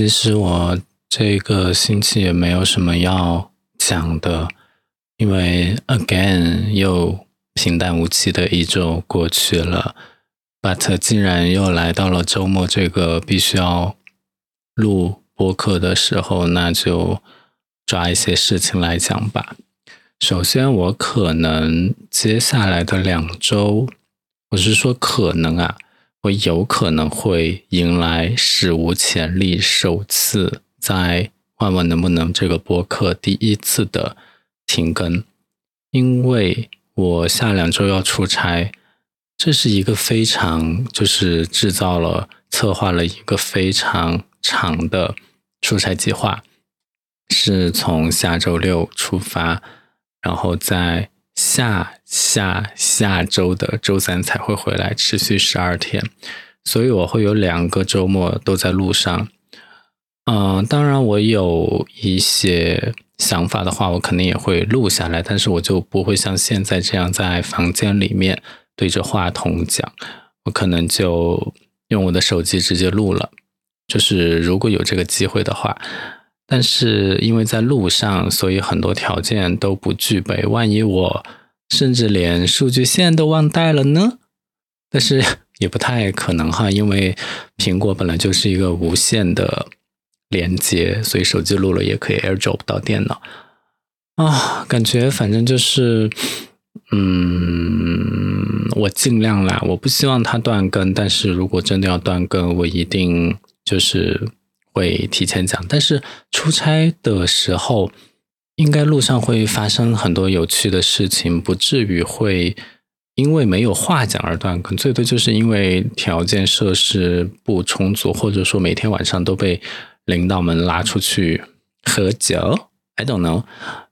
其实我这个星期也没有什么要讲的，因为 again 又平淡无奇的一周过去了。But 既然又来到了周末这个必须要录播客的时候，那就抓一些事情来讲吧。首先，我可能接下来的两周，我是说可能啊。我有可能会迎来史无前例、首次在问问能不能这个播客第一次的停更，因为我下两周要出差，这是一个非常就是制造了、策划了一个非常长的出差计划，是从下周六出发，然后在。下下下周的周三才会回来，持续十二天，所以我会有两个周末都在路上。嗯，当然我有一些想法的话，我肯定也会录下来，但是我就不会像现在这样在房间里面对着话筒讲，我可能就用我的手机直接录了。就是如果有这个机会的话。但是因为在路上，所以很多条件都不具备。万一我甚至连数据线都忘带了呢？但是也不太可能哈，因为苹果本来就是一个无线的连接，所以手机录了也可以 AirDrop 到电脑。啊，感觉反正就是，嗯，我尽量啦，我不希望它断更，但是如果真的要断更，我一定就是。会提前讲，但是出差的时候，应该路上会发生很多有趣的事情，不至于会因为没有话讲而断更。最多就是因为条件设施不充足，或者说每天晚上都被领导们拉出去喝酒，I don't know，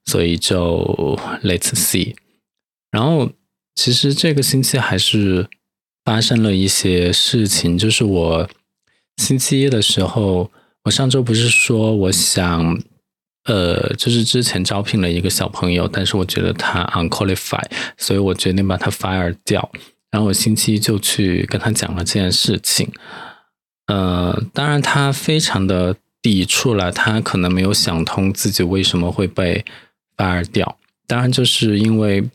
所以就 Let's see。然后其实这个星期还是发生了一些事情，就是我星期一的时候。我上周不是说我想，呃，就是之前招聘了一个小朋友，但是我觉得他 unqualified，所以我决定把他 fire 掉。然后我星期一就去跟他讲了这件事情。呃，当然他非常的抵触了，他可能没有想通自己为什么会被 fire 掉。当然就是因为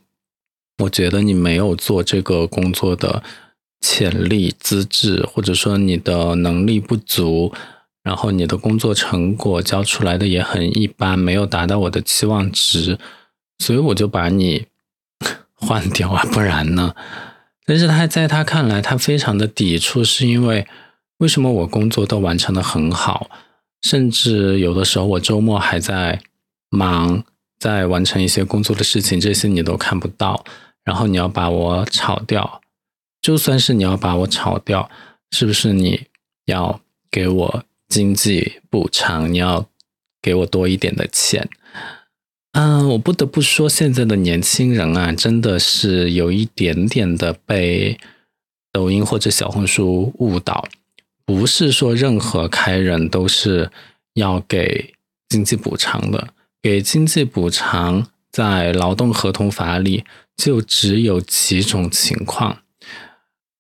我觉得你没有做这个工作的潜力、资质，或者说你的能力不足。然后你的工作成果交出来的也很一般，没有达到我的期望值，所以我就把你 换掉啊，不然呢？但是他在他看来，他非常的抵触，是因为为什么我工作都完成的很好，甚至有的时候我周末还在忙，在完成一些工作的事情，这些你都看不到，然后你要把我炒掉，就算是你要把我炒掉，是不是你要给我？经济补偿，你要给我多一点的钱。嗯，我不得不说，现在的年轻人啊，真的是有一点点的被抖音或者小红书误导。不是说任何开人都是要给经济补偿的，给经济补偿在劳动合同法里就只有几种情况，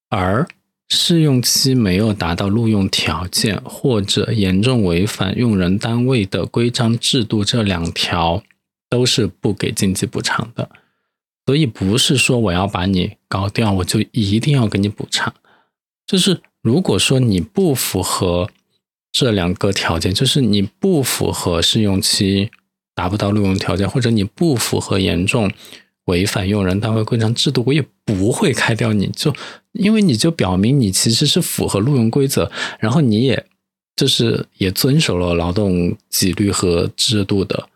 而。试用期没有达到录用条件，或者严重违反用人单位的规章制度，这两条都是不给经济补偿的。所以不是说我要把你搞掉，我就一定要给你补偿。就是如果说你不符合这两个条件，就是你不符合试用期达不到录用条件，或者你不符合严重。违反用人单位规章制度，我也不会开掉你，就因为你就表明你其实是符合录用规则，然后你也就是也遵守了劳动纪律和制度的，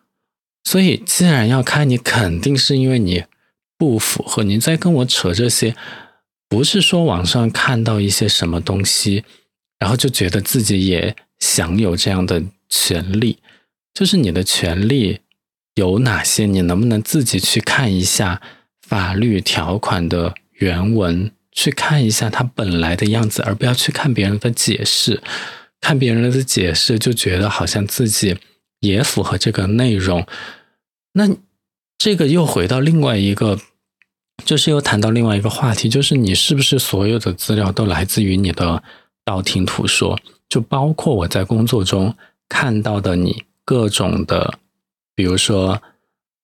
所以既然要开你，肯定是因为你不符合。你在跟我扯这些，不是说网上看到一些什么东西，然后就觉得自己也享有这样的权利，就是你的权利。有哪些？你能不能自己去看一下法律条款的原文，去看一下他本来的样子，而不要去看别人的解释。看别人的解释就觉得好像自己也符合这个内容。那这个又回到另外一个，就是又谈到另外一个话题，就是你是不是所有的资料都来自于你的道听途说？就包括我在工作中看到的你各种的，比如说。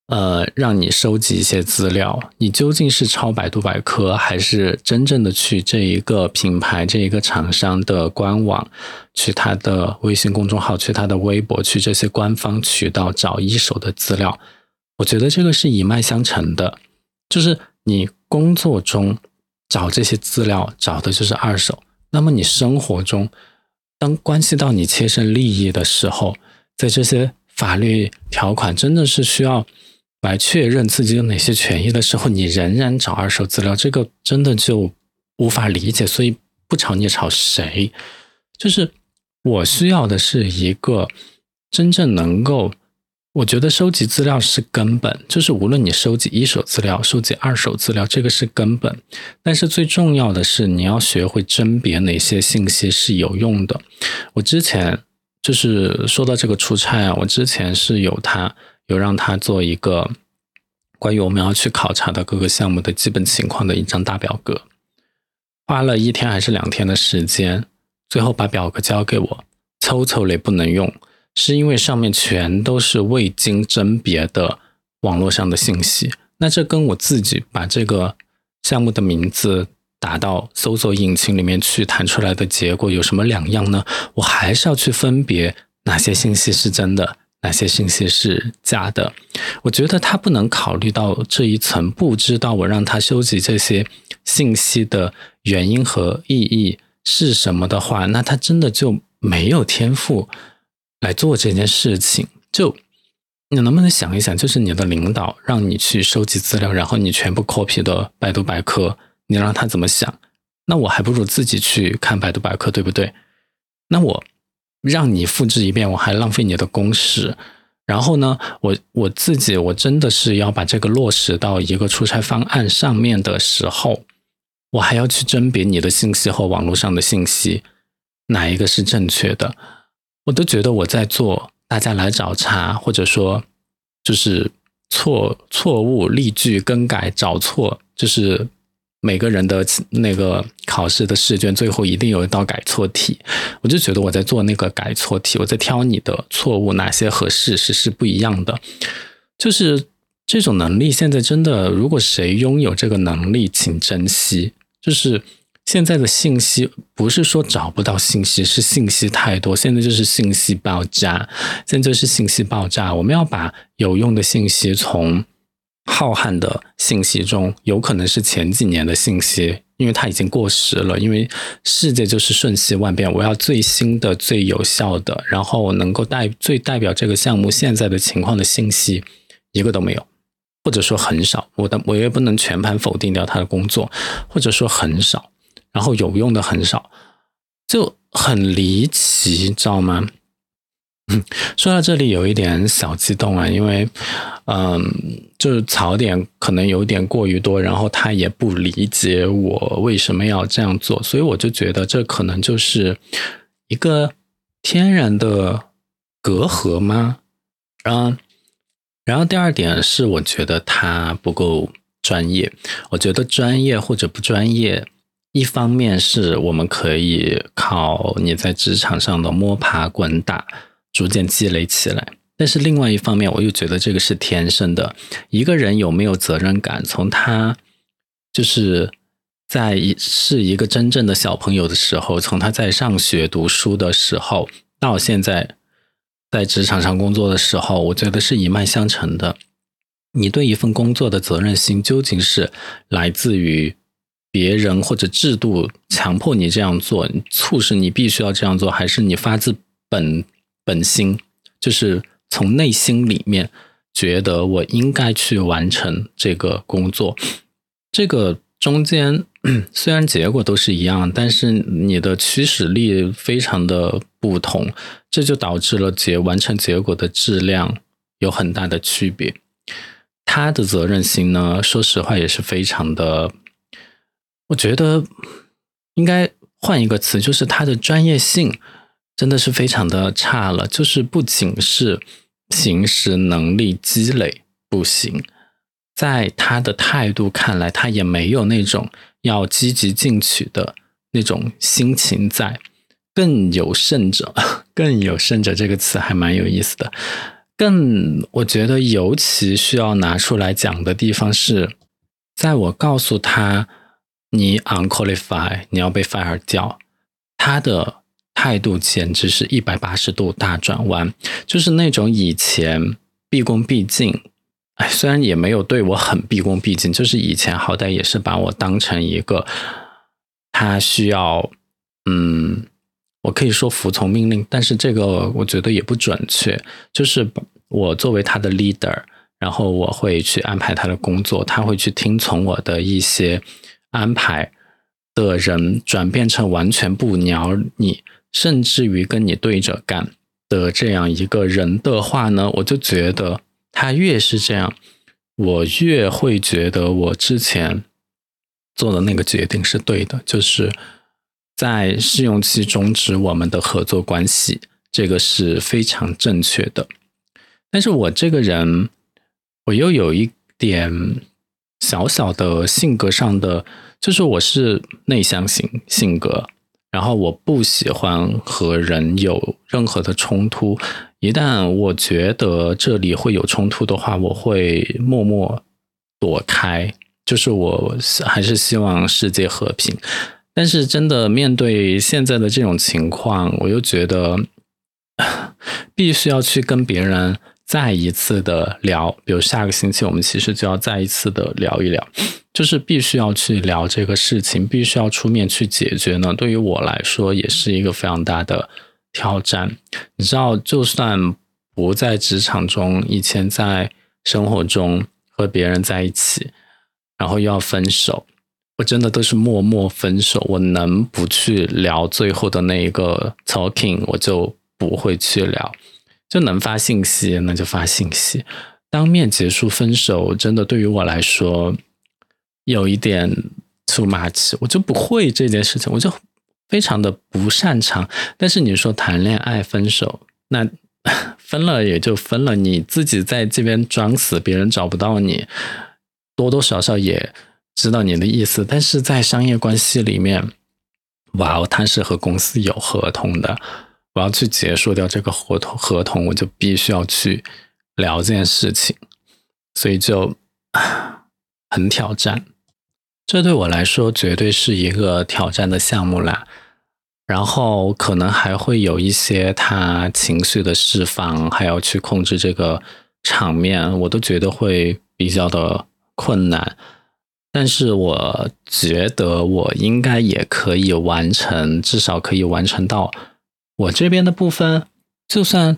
呃，让你收集一些资料，你究竟是抄百度百科，还是真正的去这一个品牌、这一个厂商的官网，去他的微信公众号，去他的微博，去这些官方渠道找一手的资料？我觉得这个是一脉相承的，就是你工作中找这些资料，找的就是二手。那么你生活中，当关系到你切身利益的时候，在这些法律条款真的是需要。来确认自己有哪些权益的时候，你仍然找二手资料，这个真的就无法理解。所以不吵你吵谁？就是我需要的是一个真正能够，我觉得收集资料是根本。就是无论你收集一手资料、收集二手资料，这个是根本。但是最重要的是，你要学会甄别哪些信息是有用的。我之前就是说到这个出差啊，我之前是有他。有让他做一个关于我们要去考察的各个项目的基本情况的一张大表格，花了一天还是两天的时间，最后把表格交给我，抽抽也不能用，是因为上面全都是未经甄别的网络上的信息。那这跟我自己把这个项目的名字打到搜索引擎里面去弹出来的结果有什么两样呢？我还是要去分别哪些信息是真的。哪些信息是假的？我觉得他不能考虑到这一层，不知道我让他收集这些信息的原因和意义是什么的话，那他真的就没有天赋来做这件事情。就你能不能想一想，就是你的领导让你去收集资料，然后你全部 copy 的百度百科，你让他怎么想？那我还不如自己去看百度百科，对不对？那我。让你复制一遍，我还浪费你的工时。然后呢，我我自己我真的是要把这个落实到一个出差方案上面的时候，我还要去甄别你的信息和网络上的信息哪一个是正确的。我都觉得我在做大家来找茬，或者说就是错错误例句更改找错，就是。每个人的那个考试的试卷最后一定有一道改错题，我就觉得我在做那个改错题，我在挑你的错误哪些和事实是不一样的。就是这种能力，现在真的，如果谁拥有这个能力，请珍惜。就是现在的信息不是说找不到信息，是信息太多，现在就是信息爆炸，现在就是信息爆炸。我们要把有用的信息从。浩瀚的信息中，有可能是前几年的信息，因为它已经过时了。因为世界就是瞬息万变，我要最新的、最有效的，然后能够代最代表这个项目现在的情况的信息，一个都没有，或者说很少。我的我也不能全盘否定掉他的工作，或者说很少，然后有用的很少，就很离奇，知道吗？说到这里有一点小激动啊，因为，嗯，就是槽点可能有点过于多，然后他也不理解我为什么要这样做，所以我就觉得这可能就是一个天然的隔阂吗？嗯，然后第二点是我觉得他不够专业，我觉得专业或者不专业，一方面是我们可以靠你在职场上的摸爬滚打。逐渐积累起来，但是另外一方面，我又觉得这个是天生的。一个人有没有责任感，从他就是在一是一个真正的小朋友的时候，从他在上学读书的时候，到现在在职场上工作的时候，我觉得是一脉相承的。你对一份工作的责任心，究竟是来自于别人或者制度强迫你这样做，促使你必须要这样做，还是你发自本？本心就是从内心里面觉得我应该去完成这个工作，这个中间 虽然结果都是一样，但是你的驱使力非常的不同，这就导致了结完成结果的质量有很大的区别。他的责任心呢，说实话也是非常的，我觉得应该换一个词，就是他的专业性。真的是非常的差了，就是不仅是平时能力积累不行，在他的态度看来，他也没有那种要积极进取的那种心情在。更有甚者，更有甚者这个词还蛮有意思的。更我觉得尤其需要拿出来讲的地方是，在我告诉他你 unqualified，你要被 fire 掉，他的态度简直是一百八十度大转弯，就是那种以前毕恭毕敬，哎，虽然也没有对我很毕恭毕敬，就是以前好歹也是把我当成一个他需要，嗯。我可以说服从命令，但是这个我觉得也不准确。就是我作为他的 leader，然后我会去安排他的工作，他会去听从我的一些安排的人，转变成完全不鸟你，甚至于跟你对着干的这样一个人的话呢，我就觉得他越是这样，我越会觉得我之前做的那个决定是对的，就是。在试用期终止我们的合作关系，这个是非常正确的。但是我这个人，我又有一点小小的性格上的，就是我是内向型性格，然后我不喜欢和人有任何的冲突。一旦我觉得这里会有冲突的话，我会默默躲开。就是我还是希望世界和平。但是真的面对现在的这种情况，我又觉得 必须要去跟别人再一次的聊。比如下个星期我们其实就要再一次的聊一聊，就是必须要去聊这个事情，必须要出面去解决呢。对于我来说，也是一个非常大的挑战。你知道，就算不在职场中，以前在生活中和别人在一起，然后又要分手。我真的都是默默分手，我能不去聊最后的那一个 talking，我就不会去聊，就能发信息那就发信息，当面结束分手，真的对于我来说有一点 too much，我就不会这件事情，我就非常的不擅长。但是你说谈恋爱分手，那 分了也就分了，你自己在这边装死，别人找不到你，多多少少也。知道你的意思，但是在商业关系里面，哇哦，他是和公司有合同的，我要去结束掉这个合同，合同我就必须要去聊这件事情，所以就很挑战。这对我来说绝对是一个挑战的项目啦。然后可能还会有一些他情绪的释放，还要去控制这个场面，我都觉得会比较的困难。但是我觉得我应该也可以完成，至少可以完成到我这边的部分。就算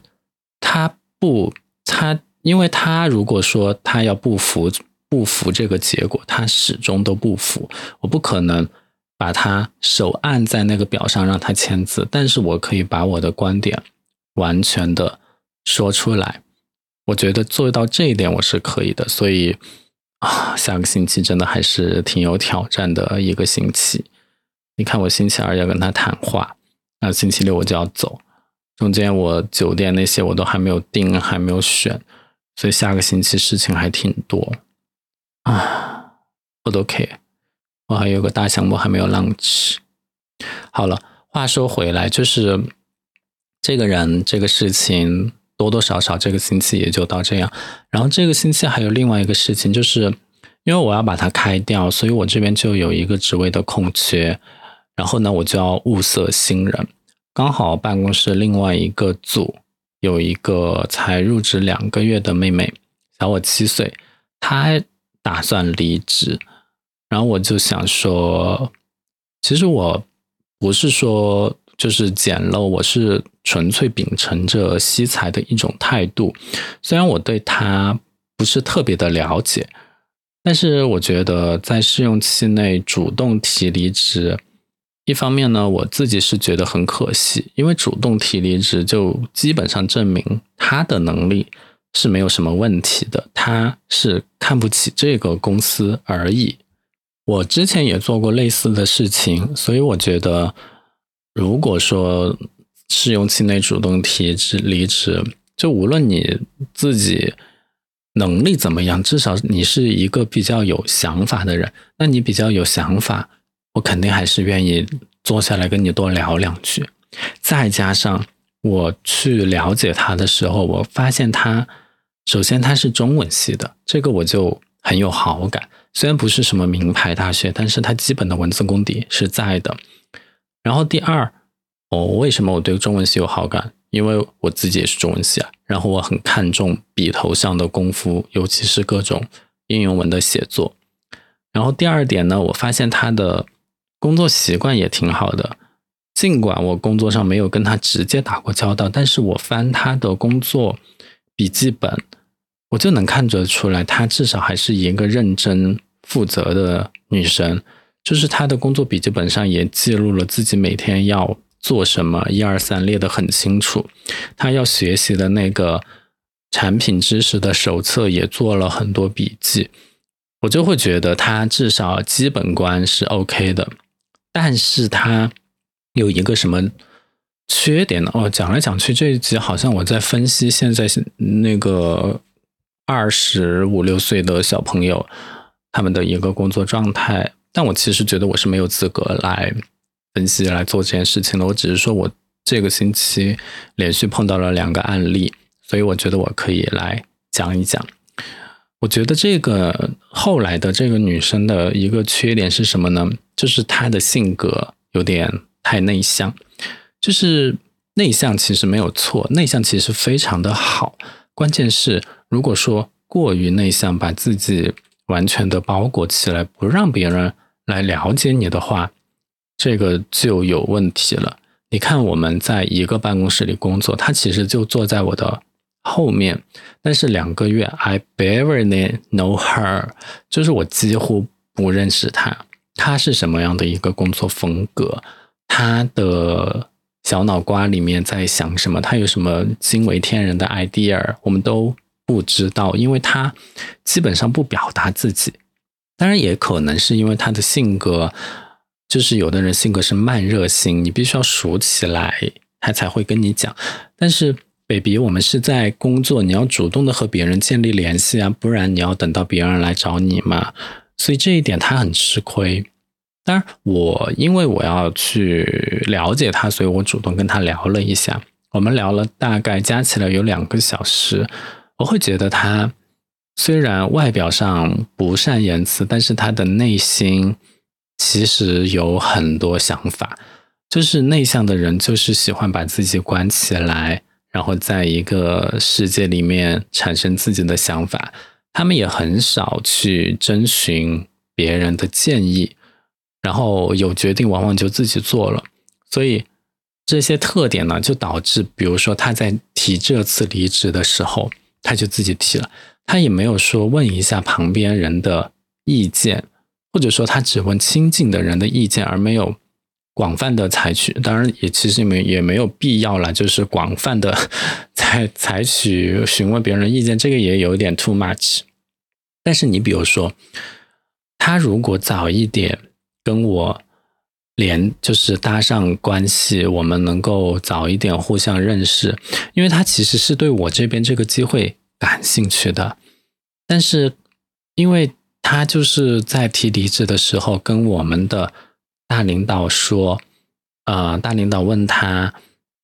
他不，他因为他如果说他要不服不服这个结果，他始终都不服，我不可能把他手按在那个表上让他签字。但是我可以把我的观点完全的说出来。我觉得做到这一点我是可以的，所以。啊，下个星期真的还是挺有挑战的一个星期。你看，我星期二要跟他谈话，那星期六我就要走，中间我酒店那些我都还没有订，还没有选，所以下个星期事情还挺多。啊，我都 OK，我还有个大项目还没有 launch。好了，话说回来，就是这个人这个事情。多多少少这个星期也就到这样，然后这个星期还有另外一个事情，就是因为我要把它开掉，所以我这边就有一个职位的空缺，然后呢，我就要物色新人。刚好办公室另外一个组有一个才入职两个月的妹妹，小我七岁，她打算离职，然后我就想说，其实我不是说。就是简陋，我是纯粹秉承着惜才的一种态度。虽然我对她不是特别的了解，但是我觉得在试用期内主动提离职，一方面呢，我自己是觉得很可惜，因为主动提离职就基本上证明他的能力是没有什么问题的，他是看不起这个公司而已。我之前也做过类似的事情，所以我觉得。如果说试用期内主动提职离职，就无论你自己能力怎么样，至少你是一个比较有想法的人。那你比较有想法，我肯定还是愿意坐下来跟你多聊两句。再加上我去了解他的时候，我发现他首先他是中文系的，这个我就很有好感。虽然不是什么名牌大学，但是他基本的文字功底是在的。然后第二，哦，为什么我对中文系有好感？因为我自己也是中文系啊。然后我很看重笔头上的功夫，尤其是各种应用文的写作。然后第二点呢，我发现他的工作习惯也挺好的。尽管我工作上没有跟他直接打过交道，但是我翻他的工作笔记本，我就能看得出来，他至少还是一个认真负责的女生。就是他的工作笔记本上也记录了自己每天要做什么，一二三列的很清楚。他要学习的那个产品知识的手册也做了很多笔记，我就会觉得他至少基本观是 OK 的，但是他。有一个什么缺点呢？哦，讲来讲去这一集好像我在分析现在那个二十五六岁的小朋友他们的一个工作状态，但我其实觉得我是没有资格来分析来做这件事情的。我只是说我这个星期连续碰到了两个案例，所以我觉得我可以来讲一讲。我觉得这个后来的这个女生的一个缺点是什么呢？就是他的性格有点。太内向，就是内向其实没有错，内向其实非常的好。关键是如果说过于内向，把自己完全的包裹起来，不让别人来了解你的话，这个就有问题了。你看我们在一个办公室里工作，他其实就坐在我的后面，但是两个月，I barely know her，就是我几乎不认识他，他是什么样的一个工作风格？他的小脑瓜里面在想什么？他有什么惊为天人的 idea？我们都不知道，因为他基本上不表达自己。当然，也可能是因为他的性格，就是有的人性格是慢热型，你必须要熟起来，他才会跟你讲。但是，baby，我们是在工作，你要主动的和别人建立联系啊，不然你要等到别人来找你嘛。所以这一点他很吃亏。当然，我因为我要去了解他，所以我主动跟他聊了一下。我们聊了大概加起来有两个小时。我会觉得他虽然外表上不善言辞，但是他的内心其实有很多想法。就是内向的人，就是喜欢把自己关起来，然后在一个世界里面产生自己的想法。他们也很少去征询别人的建议。然后有决定，往往就自己做了，所以这些特点呢，就导致，比如说他在提这次离职的时候，他就自己提了，他也没有说问一下旁边人的意见，或者说他只问亲近的人的意见，而没有广泛的采取。当然，也其实没也没有必要了，就是广泛的采采取询问别人的意见，这个也有点 too much。但是你比如说，他如果早一点。跟我连就是搭上关系，我们能够早一点互相认识，因为他其实是对我这边这个机会感兴趣的，但是因为他就是在提离职的时候跟我们的大领导说，呃，大领导问他，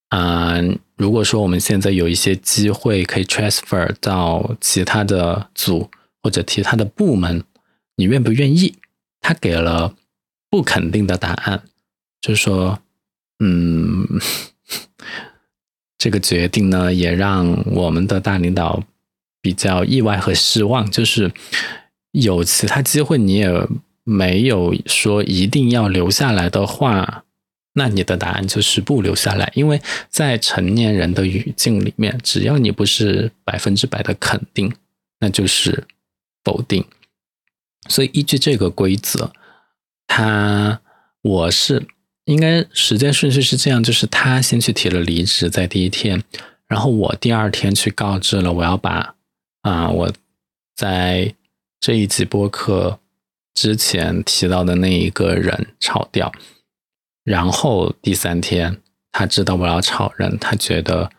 嗯，如果说我们现在有一些机会可以 transfer 到其他的组或者其他的部门，你愿不愿意？他给了。不肯定的答案，就说，嗯，这个决定呢，也让我们的大领导比较意外和失望。就是有其他机会，你也没有说一定要留下来的话，那你的答案就是不留下来。因为在成年人的语境里面，只要你不是百分之百的肯定，那就是否定。所以依据这个规则。他，我是应该时间顺序是这样，就是他先去提了离职，在第一天，然后我第二天去告知了，我要把啊我在这一集播客之前提到的那一个人炒掉，然后第三天他知道我要炒人，他觉得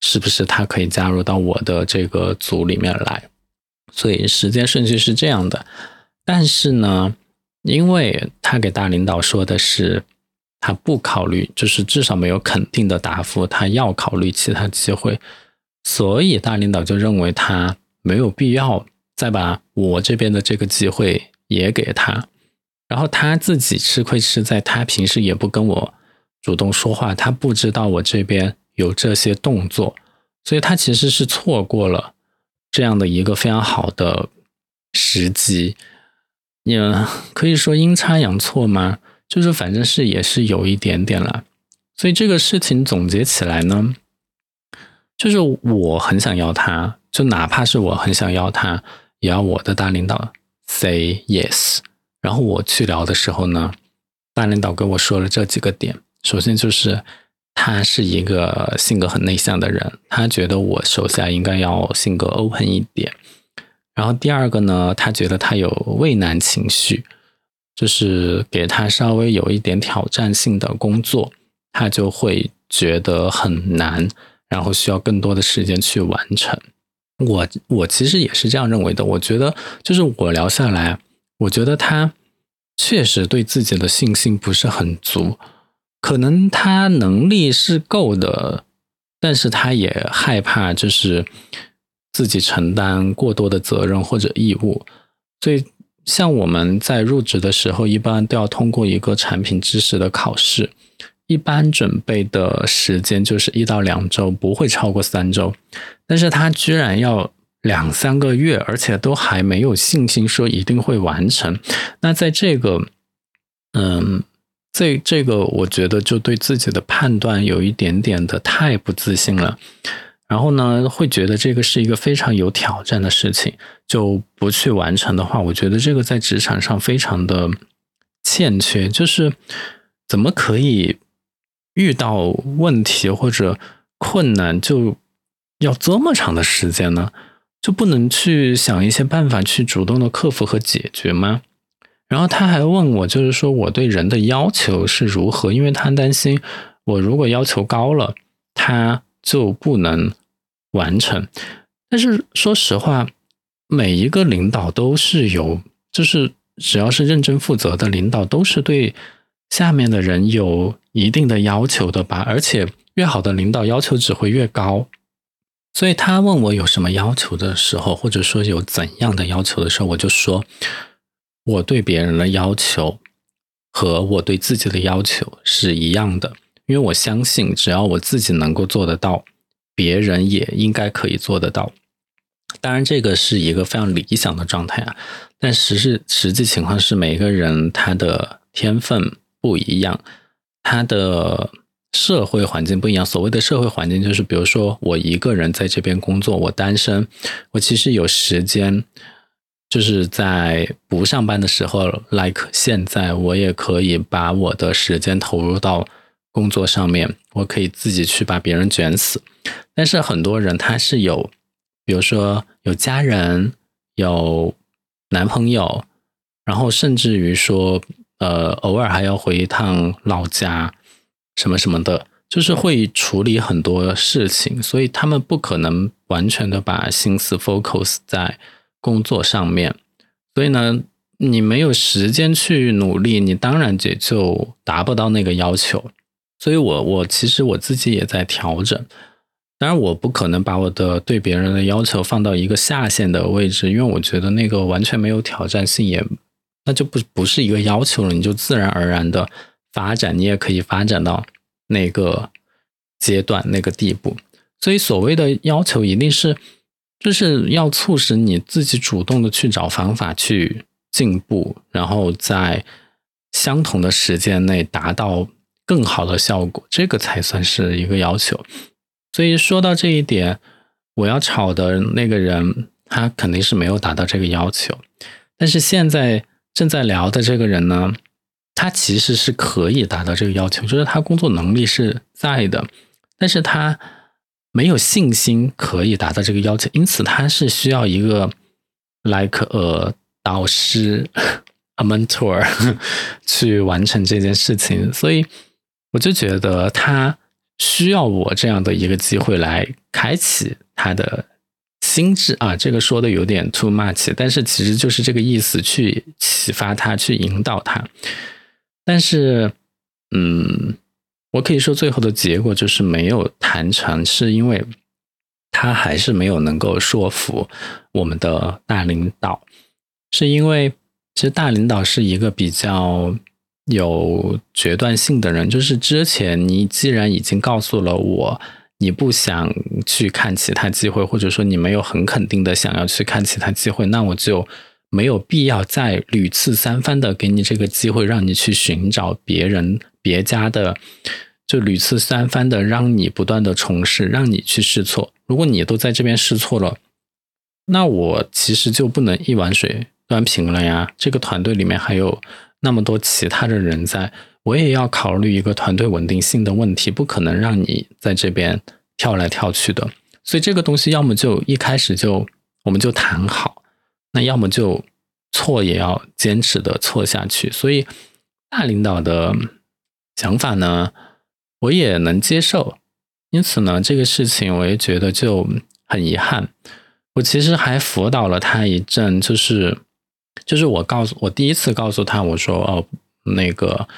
是不是他可以加入到我的这个组里面来，所以时间顺序是这样的，但是呢。因为他给大领导说的是，他不考虑，就是至少没有肯定的答复，他要考虑其他机会，所以大领导就认为他没有必要再把我这边的这个机会也给他，然后他自己吃亏是在他平时也不跟我主动说话，他不知道我这边有这些动作，所以他其实是错过了这样的一个非常好的时机，也可以说阴差阳错吗？就是反正是也是有一点点了，所以这个事情总结起来呢，就是我很想要他，就哪怕是我很想要他，也要我的大领导 say yes。然后我去聊的时候呢，大领导跟我说了这几个点，首先就是他是一个性格很内向的人，他觉得我手下应该要性格 open 一点。然后第二个呢，他觉得他有畏难情绪。就是给他稍微有一点挑战性的工作，他就会觉得很难，然后需要更多的时间去完成。我我其实也是这样认为的。我觉得，就是我聊下来，我觉得他确实对自己的信心不是很足，可能他能力是够的，但是他也害怕就是自己承担过多的责任或者义务，所以。像我们在入职的时候，一般都要通过一个产品知识的考试，一般准备的时间就是一到两周，不会超过三周。但是他居然要两三个月，而且都还没有信心说一定会完成。那在这个，嗯，这这个我觉得就对自己的判断有一点点的太不自信了。然后呢，会觉得这个是一个非常有挑战的事情，就不去完成的话，我觉得这个在职场上非常的欠缺。就是怎么可以遇到问题或者困难就要这么长的时间呢？就不能去想一些办法去主动的克服和解决吗？然后他还问我，就是说我对人的要求是如何，因为他担心我如果要求高了，他就不能。完成，但是说实话，每一个领导都是有，就是只要是认真负责的领导，都是对下面的人有一定的要求的吧。而且越好的领导要求只会越高。所以他问我有什么要求的时候，或者说有怎样的要求的时候，我就说我对别人的要求和我对自己的要求是一样的，因为我相信只要我自己能够做得到。别人也应该可以做得到，当然这个是一个非常理想的状态啊。但实是实际情况是，每个人他的天分不一样，他的社会环境不一样。所谓的社会环境，就是比如说我一个人在这边工作，我单身，我其实有时间，就是在不上班的时候，like 现在，我也可以把我的时间投入到。工作上面，我可以自己去把别人卷死，但是很多人他是有，比如说有家人、有男朋友，然后甚至于说，呃，偶尔还要回一趟老家，什么什么的，就是会处理很多事情，所以他们不可能完全的把心思 focus 在工作上面，所以呢，你没有时间去努力，你当然也就达不到那个要求。所以，我我其实我自己也在调整。当然，我不可能把我的对别人的要求放到一个下限的位置，因为我觉得那个完全没有挑战性，也那就不不是一个要求了。你就自然而然的发展，你也可以发展到那个阶段、那个地步。所以，所谓的要求，一定是就是要促使你自己主动的去找方法去进步，然后在相同的时间内达到。更好的效果，这个才算是一个要求。所以说到这一点，我要炒的那个人，他肯定是没有达到这个要求。但是现在正在聊的这个人呢，他其实是可以达到这个要求，就是他工作能力是在的，但是他没有信心可以达到这个要求，因此他是需要一个 like a 导师 a mentor 去完成这件事情，所以。我就觉得他需要我这样的一个机会来开启他的心智啊，这个说的有点 too much，但是其实就是这个意思，去启发他，去引导他。但是嗯，我可以说最后的结果就是没有谈成，是因为他还是没有能够说服我们的大领导，是因为其实大领导是一个比较有决断性的人，就是之前你既然已经告诉了我。你不想去看其他机会，或者说你没有很肯定的想要去看其他机会，那我就没有必要再屡次三番的给你这个机会，让你去寻找别人别家的，就屡次三番的让你不断的重试，让你去试错。如果你都在这边试错了，那我其实就不能一碗水端平了呀。这个团队里面还有那么多其他的人在。我也要考虑一个团队稳定性的问题，不可能让你在这边跳来跳去的。所以这个东西要么就一开始就我们就谈好，那要么就错也要坚持的错下去。所以大领导的想法呢，我也能接受。因此呢，这个事情我也觉得就很遗憾。我其实还辅导了他一阵，就是就是我告诉我第一次告诉他，我说哦那个。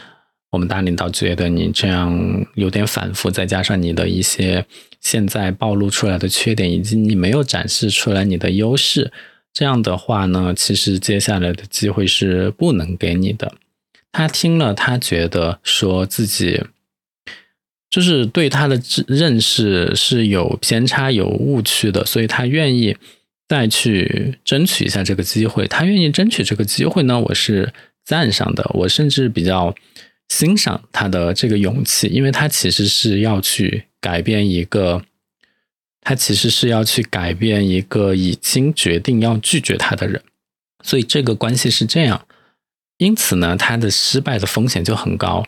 我们大领导觉得你这样有点反复，再加上你的一些现在暴露出来的缺点，以及你没有展示出来你的优势，这样的话呢，其实接下来的机会是不能给你的。他听了，他觉得说自己就是对他的认识是有偏差、有误区的，所以他愿意再去争取一下这个机会。他愿意争取这个机会呢，我是赞赏的，我甚至比较。欣赏他的这个勇气，因为他其实是要去改变一个，他其实是要去改变一个已经决定要拒绝他的人，所以这个关系是这样。因此呢，他的失败的风险就很高。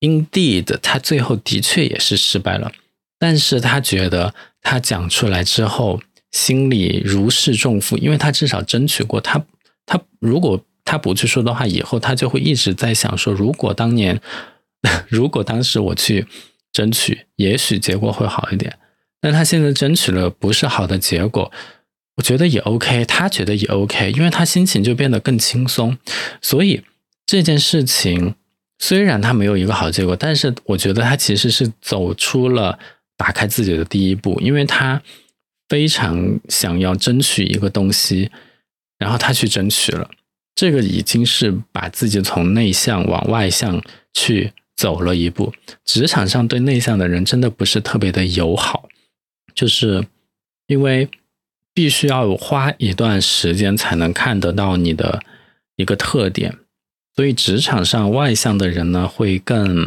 Indeed，他最后的确也是失败了，但是他觉得他讲出来之后心里如释重负，因为他至少争取过。他他如果。他不去说的话，以后他就会一直在想说，如果当年，如果当时我去争取，也许结果会好一点。但他现在争取了不是好的结果，我觉得也 OK，他觉得也 OK，因为他心情就变得更轻松。所以这件事情虽然他没有一个好结果，但是我觉得他其实是走出了打开自己的第一步，因为他非常想要争取一个东西，然后他去争取了。这个已经是把自己从内向往外向去走了一步。职场上对内向的人真的不是特别的友好，就是因为必须要花一段时间才能看得到你的一个特点，所以职场上外向的人呢会更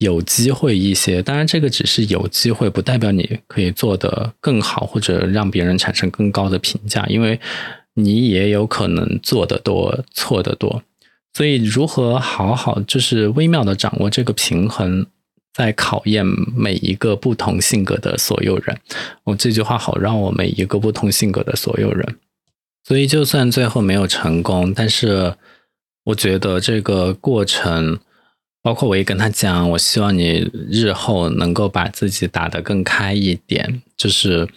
有机会一些。当然，这个只是有机会，不代表你可以做得更好或者让别人产生更高的评价，因为。你也有可能做的多，错的多，所以如何好好就是微妙的掌握这个平衡，在考验每一个不同性格的所有人。我这句话好让我每一个不同性格的所有人。所以就算最后没有成功，但是我觉得这个过程，包括我也跟他讲，我希望你日后能够把自己打得更开一点，就是。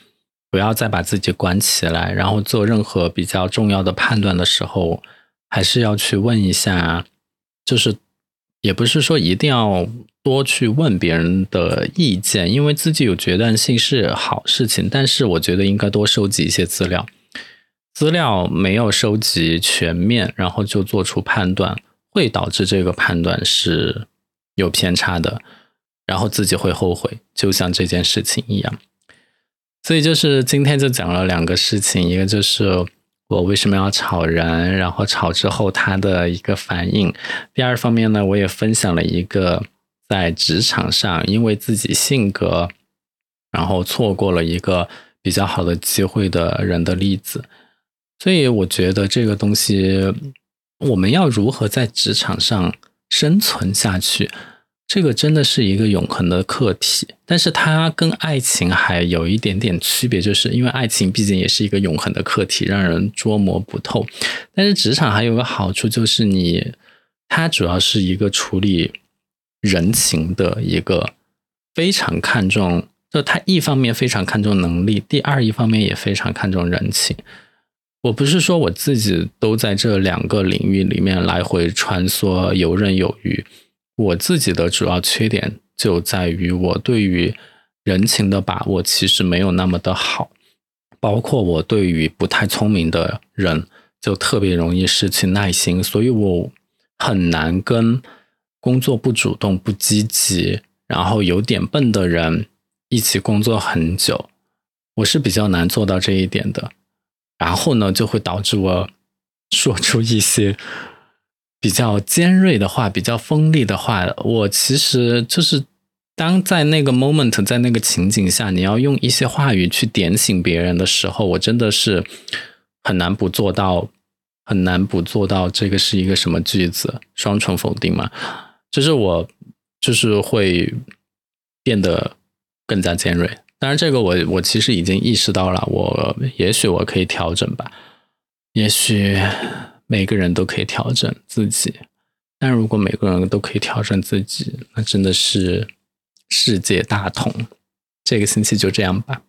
不要再把自己关起来，然后做任何比较重要的判断的时候，还是要去问一下。就是也不是说一定要多去问别人的意见，因为自己有决断性是好事情。但是我觉得应该多收集一些资料，资料没有收集全面，然后就做出判断，会导致这个判断是有偏差的，然后自己会后悔。就像这件事情一样。所以就是今天就讲了两个事情，一个就是我为什么要炒人，然后炒之后他的一个反应。第二方面呢，我也分享了一个在职场上因为自己性格，然后错过了一个比较好的机会的人的例子。所以我觉得这个东西，我们要如何在职场上生存下去？这个真的是一个永恒的课题，但是它跟爱情还有一点点区别，就是因为爱情毕竟也是一个永恒的课题，让人捉摸不透。但是职场还有个好处，就是你它主要是一个处理人情的一个非常看重，就它一方面非常看重能力，第二一方面也非常看重人情。我不是说我自己都在这两个领域里面来回穿梭，游刃有余。我自己的主要缺点就在于我对于人情的把握其实没有那么的好，包括我对于不太聪明的人就特别容易失去耐心，所以我很难跟工作不主动、不积极，然后有点笨的人一起工作很久。我是比较难做到这一点的，然后呢，就会导致我说出一些比较尖锐的话、比较锋利的话。我其实就是当在那个 moment，在那个情景下，你要用一些话语去点醒别人的时候，我真的是很难不做到，很难不做到。这个是一个什么句子？双重否定吗？就是我就是会变得更加尖锐。当然，这个我我其实已经意识到了，我也许我可以调整吧，也许每个人都可以调整自己，但如果每个人都可以调整自己，那真的是世界大同。这个星期就这样吧。